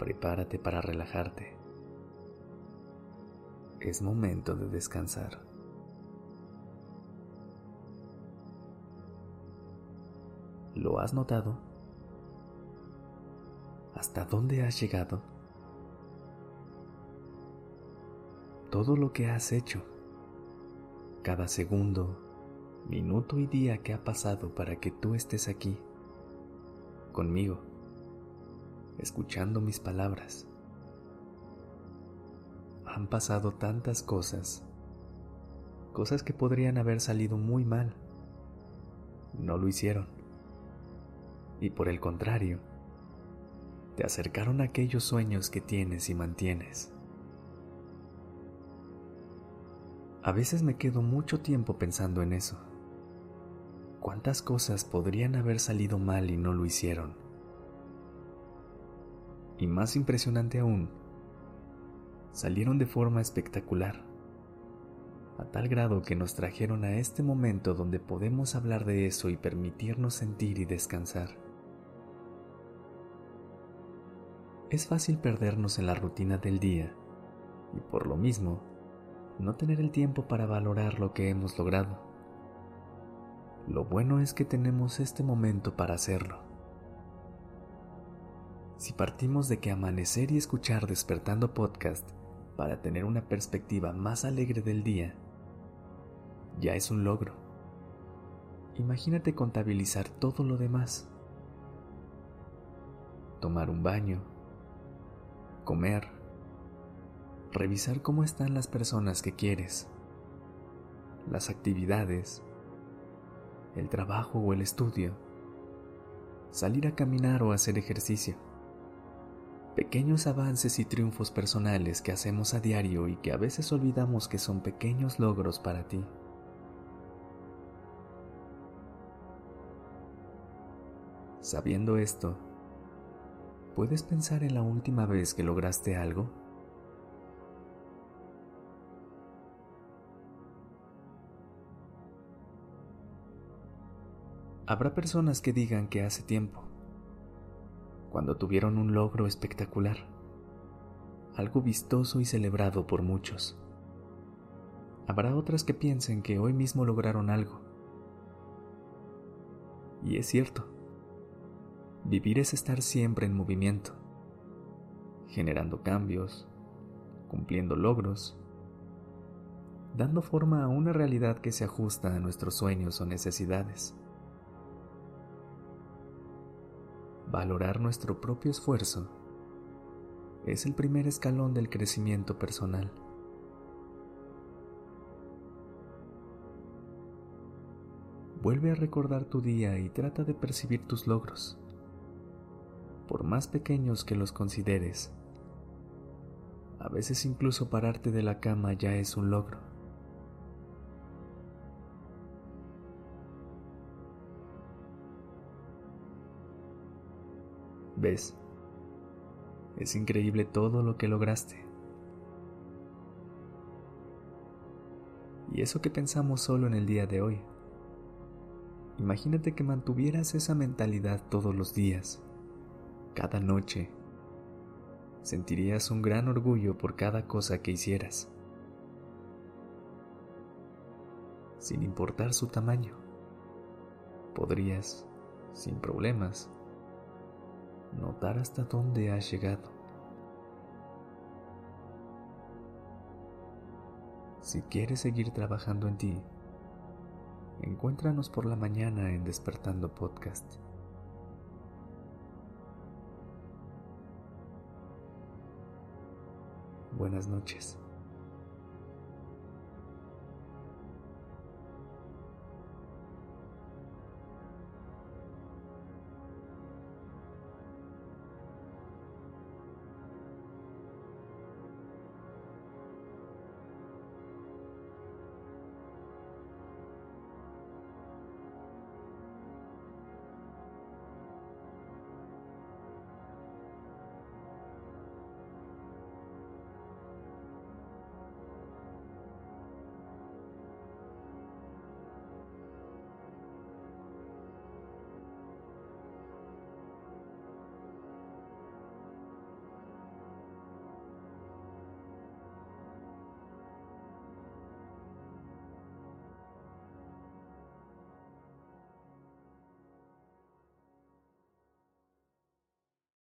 Prepárate para relajarte. Es momento de descansar. ¿Lo has notado? ¿Hasta dónde has llegado? Todo lo que has hecho, cada segundo, minuto y día que ha pasado para que tú estés aquí conmigo, escuchando mis palabras. Han pasado tantas cosas, cosas que podrían haber salido muy mal. No lo hicieron. Y por el contrario, te acercaron a aquellos sueños que tienes y mantienes. A veces me quedo mucho tiempo pensando en eso cuántas cosas podrían haber salido mal y no lo hicieron. Y más impresionante aún, salieron de forma espectacular, a tal grado que nos trajeron a este momento donde podemos hablar de eso y permitirnos sentir y descansar. Es fácil perdernos en la rutina del día y por lo mismo no tener el tiempo para valorar lo que hemos logrado. Lo bueno es que tenemos este momento para hacerlo. Si partimos de que amanecer y escuchar despertando podcast para tener una perspectiva más alegre del día, ya es un logro. Imagínate contabilizar todo lo demás. Tomar un baño, comer, revisar cómo están las personas que quieres, las actividades, el trabajo o el estudio, salir a caminar o hacer ejercicio. Pequeños avances y triunfos personales que hacemos a diario y que a veces olvidamos que son pequeños logros para ti. Sabiendo esto, ¿puedes pensar en la última vez que lograste algo? Habrá personas que digan que hace tiempo, cuando tuvieron un logro espectacular, algo vistoso y celebrado por muchos. Habrá otras que piensen que hoy mismo lograron algo. Y es cierto, vivir es estar siempre en movimiento, generando cambios, cumpliendo logros, dando forma a una realidad que se ajusta a nuestros sueños o necesidades. Valorar nuestro propio esfuerzo es el primer escalón del crecimiento personal. Vuelve a recordar tu día y trata de percibir tus logros, por más pequeños que los consideres. A veces incluso pararte de la cama ya es un logro. ¿Ves? Es increíble todo lo que lograste. Y eso que pensamos solo en el día de hoy. Imagínate que mantuvieras esa mentalidad todos los días, cada noche. Sentirías un gran orgullo por cada cosa que hicieras, sin importar su tamaño. Podrías, sin problemas, notar hasta dónde has llegado. Si quieres seguir trabajando en ti, encuéntranos por la mañana en Despertando Podcast. Buenas noches.